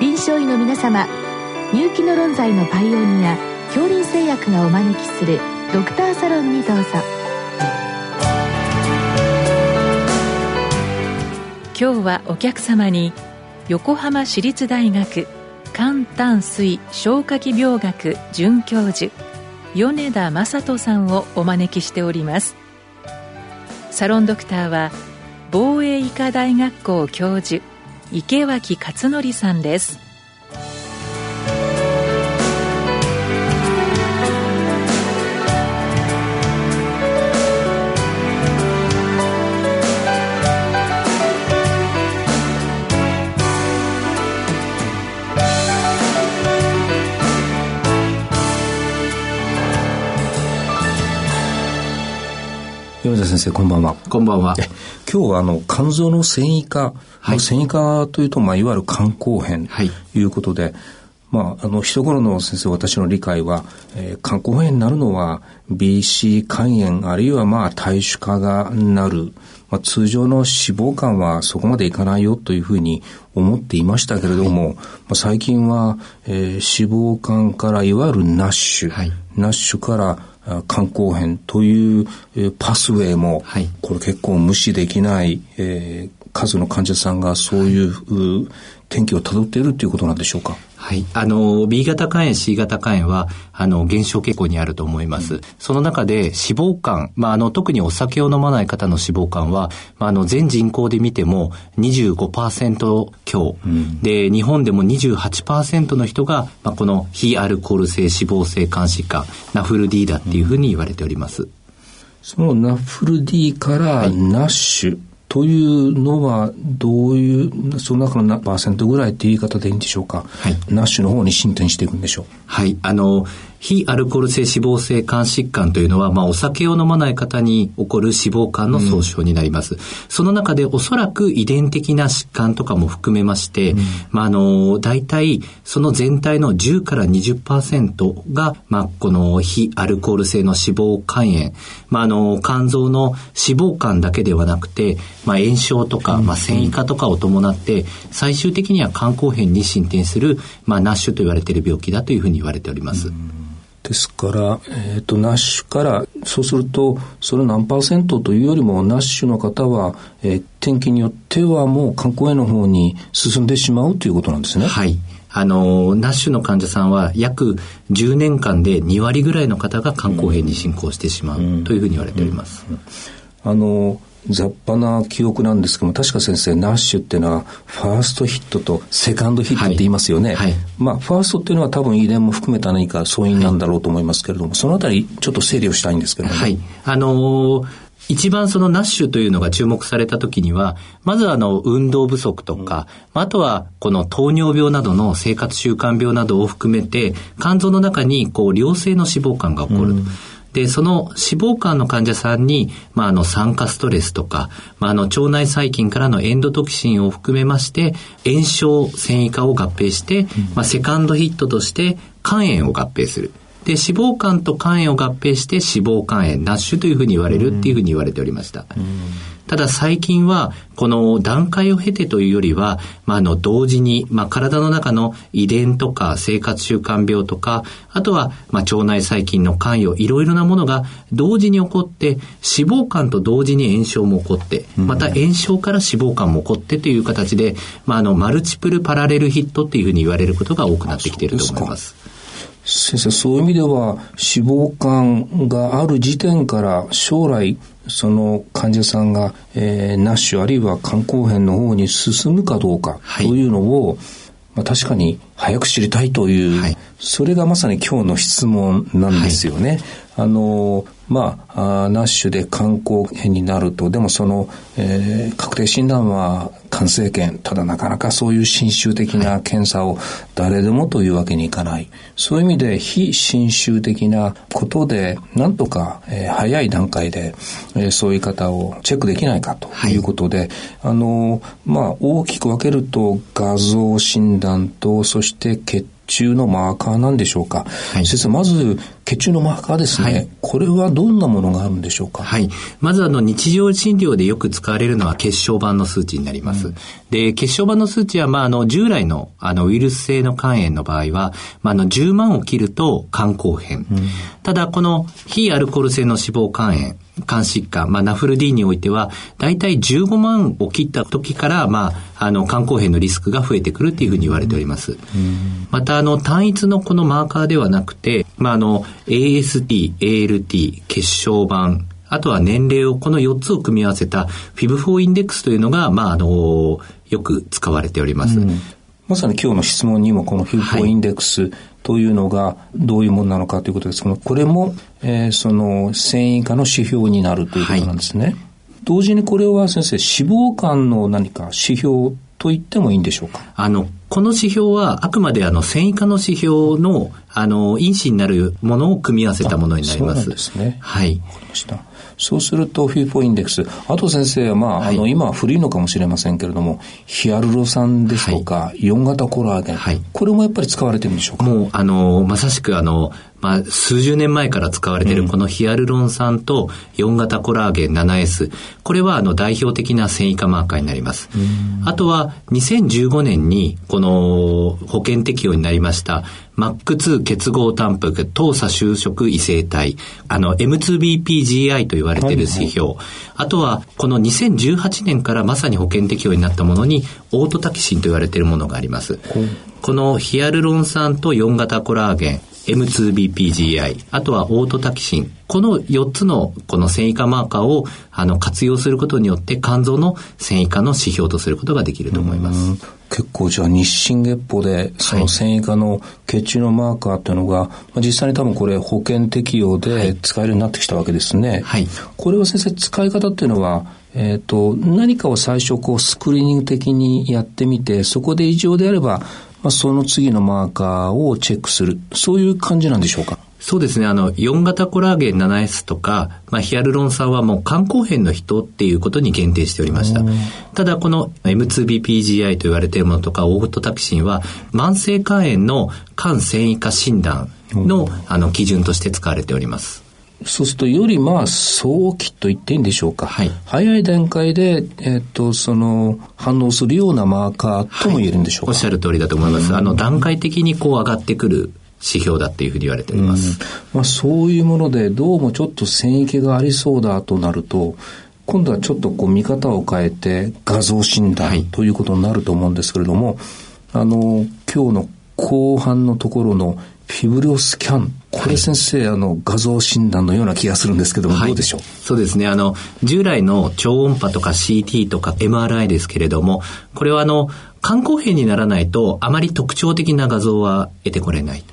臨床医の皆様入気の論剤のパイオニア恐林製薬がお招きするドクターサロンにどうぞ。今日はお客様に横浜市立大学肝胆水消化器病学准教授米田正人さんをお招きしております。サロンドクターは防衛医科大学校教授池脇勝則さんです。米田先生こんばんは。こんばんは。今日はあの肝臓の線維化、はい、線維化というと、まあ、いわゆる肝硬変ということで、はい、まあ、あの一頃の先生私の理解は、えー、肝硬変になるのは BC 肝炎あるいはまあ大酒家がなる、まあ、通常の脂肪肝はそこまでいかないよというふうに思っていましたけれども、はい、まあ、最近は、えー、脂肪肝からいわゆる NASH、NASH から肝硬変というパスウェイも、はい、これ結構無視できない、えー、数の患者さんがそういう、転機をたどっているということなんでしょうか？はい。あの、B 型肝炎、C 型肝炎は、あの、減少傾向にあると思います。うん、その中で脂肪肝、まあ、あの、特にお酒を飲まない方の脂肪肝は、まあ、あの、全人口で見ても25%強、うん、で、日本でも28%の人が、まあ、この非アルコール性脂肪性肝疾患、ナフル D だっていうふうに言われております。そのナフル D からナッシュ、はいというのは、どういう、その中の何パーセントぐらいっていう言い方でいいんでしょうか？はい。ナッシュの方に進展していくんでしょう。はい。あの、非アルコール性脂肪性肝疾患というのは、まあ、お酒を飲まない方に起こる脂肪肝の総称になります。うん、その中でおそらく遺伝的な疾患とかも含めまして、うん、まあ、あの、大体、その全体の10から20%が、まあ、この非アルコール性の脂肪肝炎、まあ、あの、肝臓の脂肪肝だけではなくて、まあ、炎症とか、まあ、繊維化とかを伴って、最終的には肝硬変に進展する、まあ、ナッシュと言われている病気だというふうに言われております。うんですから、えっ、ー、と、ナッシュから、そうすると、それ何パーセントというよりも、ナッシュの方は、えー、天気によってはもう観光への方に進んでしまうということなんですね。はい。あの、ナッシュの患者さんは約10年間で2割ぐらいの方が肝硬変に進行してしまうというふうに言われております。あの、雑把な記憶なんですけども、確か先生、ナッシュっていうのは、ファーストヒットとセカンドヒットって言いますよね。はいはい、まあ、ファーストっていうのは多分遺伝も含めた何か素因なんだろうと思いますけれども、はい、そのあたり、ちょっと整理をしたいんですけども、はい。あのー一番そのナッシュというのが注目された時には、まずあの運動不足とか、うん、あとはこの糖尿病などの生活習慣病などを含めて、肝臓の中にこう良性の脂肪肝が起こると。うんで、その脂肪肝の患者さんに、まあ、あの、酸化ストレスとか、まあ、あの、腸内細菌からのエンドトキシンを含めまして、炎症、繊維化を合併して、まあ、セカンドヒットとして肝炎を合併する。で、脂肪肝と肝炎を合併して脂肪肝炎、ナッシュというふうに言われるっていうふうに言われておりました。ただ最近は、この段階を経てというよりは、まあ、あの、同時に、まあ、体の中の遺伝とか生活習慣病とか、あとは、まあ、腸内細菌の関与、いろいろなものが同時に起こって、脂肪肝と同時に炎症も起こって、また炎症から脂肪肝も起こってという形で、まあ、あの、マルチプルパラレルヒットっていうふうに言われることが多くなってきていると思います。先生、そういう意味では、脂肪肝がある時点から将来、その患者さんが、えー、ナッシュあるいは肝硬変の方に進むかどうかというのを、はい、まあ、確かに早く知りたいという、はい、それがまさに今日の質問なんですよね。はい、あのまあ、あナッシュで肝硬変になると、でもその、えー、確定診断は肝生検、ただなかなかそういう侵襲的な検査を誰でもというわけにいかない。そういう意味で非侵襲的なことで、なんとか、えー、早い段階で、えー、そういう方をチェックできないかということで、はい、あの、まあ、大きく分けると画像診断と、そして血中のマーカーなんでしょうか。はい、先生、まず血中のマーカーですね、はい、これはどんなものがあるんでしょうか。はい。まずあの日常診療でよく使われるのは血小板の数値になります。うん、で、血小板の数値はまああの従来のあのウイルス性の肝炎の場合は、まああの10万を切ると肝硬変。うん、ただこの非アルコール性の脂肪肝炎肝疾患、まあ、ナフル D においては、大体15万を切った時から、まあ、あの、肝硬変のリスクが増えてくるっていうふうに言われております。また、あの、単一のこのマーカーではなくて、まあ、あの、AST、ALT、血小板、あとは年齢を、この4つを組み合わせた FIB4 インデックスというのが、まあ、あの、よく使われております。まさに今日の質問にもこの FIB4 インデックス、はいというのがどういうものなのかということですけどこれも、えー、その繊維化の指標になるということなんですね。はい、同時にこれは先生脂肪肝の何か指標と言ってもいいんでしょうか？あの、この指標はあくまであの繊維化の指標のあの因子になるものを組み合わせたものになります。そうですね。はい。わかりました。そうすると、フィーポインデックス。あと先生は、まあ、はい、あの、今は古いのかもしれませんけれども、ヒアルロ酸ですとか、はい、4型コラーゲン。はい、これもやっぱり使われてるんでしょうか？もう、あの、まさしくあの、まあ、数十年前から使われているこのヒアルロン酸と4型コラーゲン 7S。これはあの代表的な繊維化マーカーになります。あとは2015年にこの保険適用になりました。MAC2 結合タンパク、糖鎖就職異性体、あの M2BPGI と言われている指標、はいはい、あとはこの2018年からまさに保険適用になったものにオートタキシンと言われているものがあります。このヒアルロン酸と4型コラーゲン、M2BPGI、あとはオートタキシン。この4つのこの繊維化マーカーをあの活用することによって肝臓の繊維化の指標とすることができると思います。結構じゃあ日進月歩でその繊維化の血中のマーカーっていうのが、はい、実際に多分これ保険適用で使えるようになってきたわけですね。はい。これは先生使い方っていうのはえっ、ー、と、何かを最初こうスクリーニング的にやってみて、そこで異常であれば、まあ、その次のマーカーをチェックする、そういう感じなんでしょうか？そうですね。あの、4型コラーゲン 7S とか、まあ、ヒアルロン酸はもう肝硬変の人っていうことに限定しておりました。ただ、この M2BPGI と言われているものとか、オートタキシンは、慢性肝炎の肝繊維化診断の、あの、基準として使われております。そうすると、よりまあ、早期と言っていいんでしょうか。はい。早い段階で、えっ、と、その、反応するようなマーカーとも言えるんでしょうか。はい、おっしゃる通りだと思います。あの、段階的にこう上がってくる指標だっていうふうに言われております。まあ、そういうもので、どうもちょっと線域がありそうだとなると、今度はちょっとこう見方を変えて画像診断ということになると思うんですけれども、はい、あの、今日の後半のところのフィブリオスキャン。これ先生、はい、あの、画像診断のような気がするんですけども、はい、どうでしょう？そうですね。あの、従来の超音波とか CT とか MRI ですけれども、これはあの、肝硬変にならないとあまり特徴的な画像は得てこれない。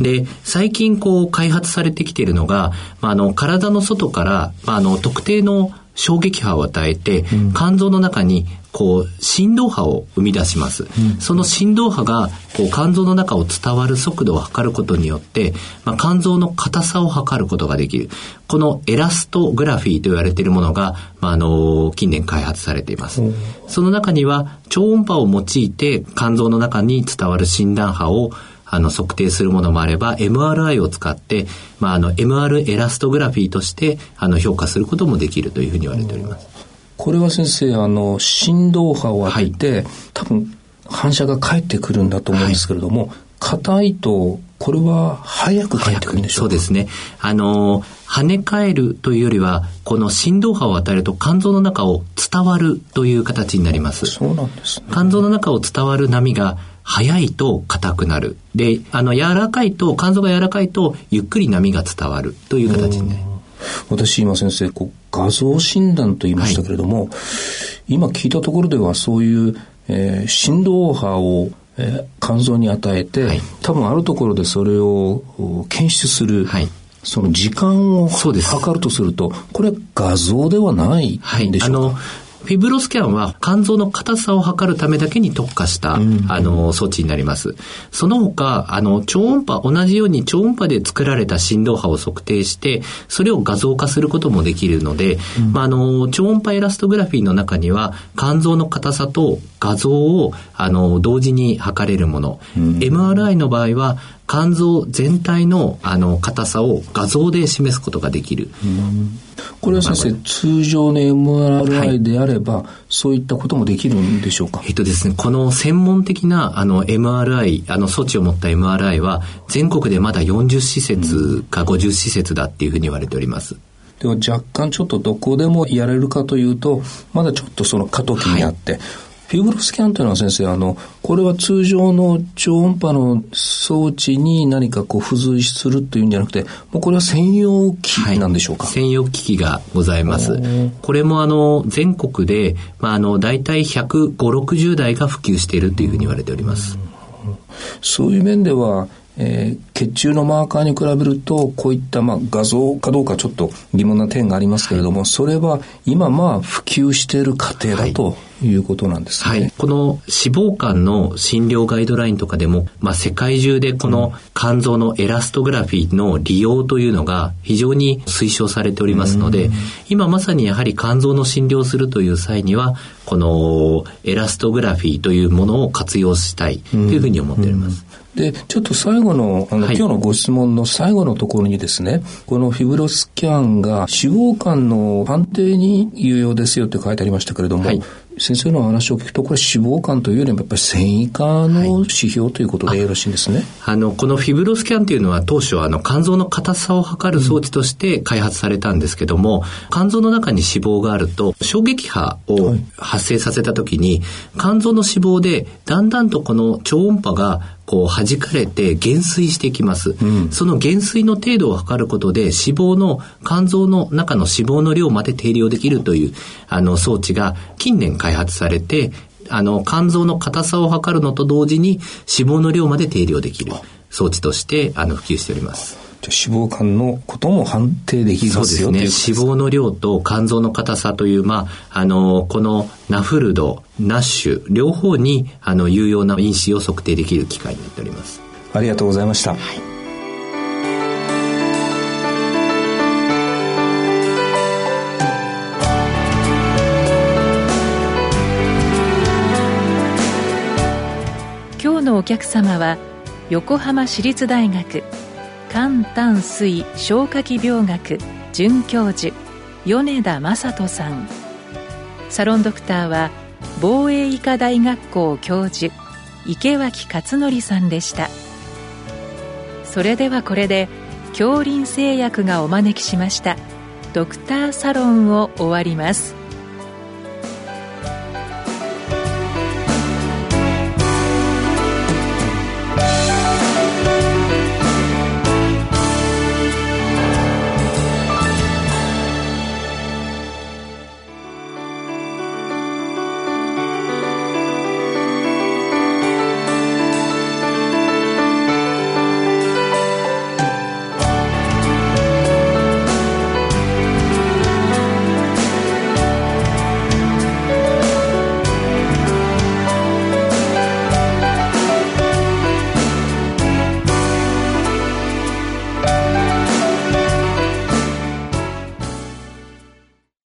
で、最近こう開発されてきているのが、まあ、あの、体の外から、まあ、あの、特定の衝撃波を与えて、肝臓の中にこう振動波を生み出します、うん、その振動波がこう肝臓の中を伝わる速度を測ることによって、まあ、肝臓の硬さを測ることができる。このエラストグラフィーと言われているものが、まあ、あの近年開発されています、うん、その中には超音波を用いて肝臓の中に伝わる診断波をあの測定するものもあれば MRI を使って、まあ、あの MR エラストグラフィーとしてあの評価することもできるというふうに言われております。これは先生、あの、振動波を当てて、はい、多分反射が返ってくるんだと思うんですけれども、硬、はい、いと、これは早く返ってくるんでしょうか？そうですね。あの、跳ね返るというよりは、この振動波を与えると肝臓の中を伝わるという形になります。そうなんです、ね、肝臓の中を伝わる波が早いと硬くなる。で、あの、柔らかいと、肝臓が柔らかいと、ゆっくり波が伝わるという形になります。私今先生こう画像診断と言いましたけれども、はい、今聞いたところではそういう、えー、振動波を、えー、肝臓に与えて、はい、多分あるところでそれを検出する、はい、その時間を測るとするとこれ画像ではないんでしょうか、フフィブロスキャンは肝臓の硬さを測るためだけに特化した、うん、あの、装置になります。その他、あの、超音波、同じように超音波で作られた振動波を測定して、それを画像化することもできるので、うん、まあ、あの、超音波エラストグラフィーの中には、肝臓の硬さと画像を、あの、同時に測れるもの。うん、MRI の場合は、肝臓全体のあの硬さを画像で示すことができる。これは先生、通常の MRI であれば、はい、そういったこともできるんでしょうか？えっとですね、この専門的なあの MRI、あの措置を持った MRI は、全国でまだ40施設か50施設だっていうふうに言われております。でも若干ちょっとどこでもやれるかというと、まだちょっとその過渡期にあって、はいフィブロスキャンというのは先生、あの、これは通常の超音波の装置に何かこう付随するというんじゃなくて、もうこれは専用機器なんでしょうか、はい、専用機器がございます。これもあの、全国で、まあ、あの、大体150、60台が普及しているというふうに言われております。そういう面では、えー、血中のマーカーに比べると、こういった、まあ、画像かどうかちょっと疑問な点がありますけれども、はい、それは今、まあ、普及している過程だということなんですね。はい。この脂肪肝の診療ガイドラインとかでも、まあ、世界中でこの肝臓のエラストグラフィーの利用というのが非常に推奨されておりますので、今まさにやはり肝臓の診療するという際には、このエラストグラフィーというものを活用したいというふうに思っております。で、ちょっと最後の、あの、はい、今日のご質問の最後のところにですね、このフィブロスキャンが脂肪肝の判定に有用ですよって書いてありましたけれども、はい、先生の話を聞くと、これ脂肪肝というよりもやっぱり繊維化の指標ということでよろしいんですね。あの、このフィブロスキャンというのは当初あの肝臓の硬さを測る装置として開発されたんですけども、うん、肝臓の中に脂肪があると衝撃波を発生させたときに、肝臓の脂肪でだんだんとこの超音波がこう弾かれて減衰していきます、うん、その減衰の程度を測ることで脂肪の肝臓の中の脂肪の量まで定量できるというあの装置が近年開発されてあの肝臓の硬さを測るのと同時に脂肪の量まで定量できる装置としてあの普及しております。脂肪肝のことも判定できますよそうですね。脂肪の量と肝臓の硬さという、まあ、あの、このナフルド、ナッシュ、両方に、あの、有用な因子を測定できる機械になっております。ありがとうございました。はい客様は横浜市立大学肝胆水消化器病学准教授米田正人さん。サロンドクターは防衛医科大学校教授池脇勝則さんでした。それではこれで恐林製薬がお招きしましたドクターサロンを終わります。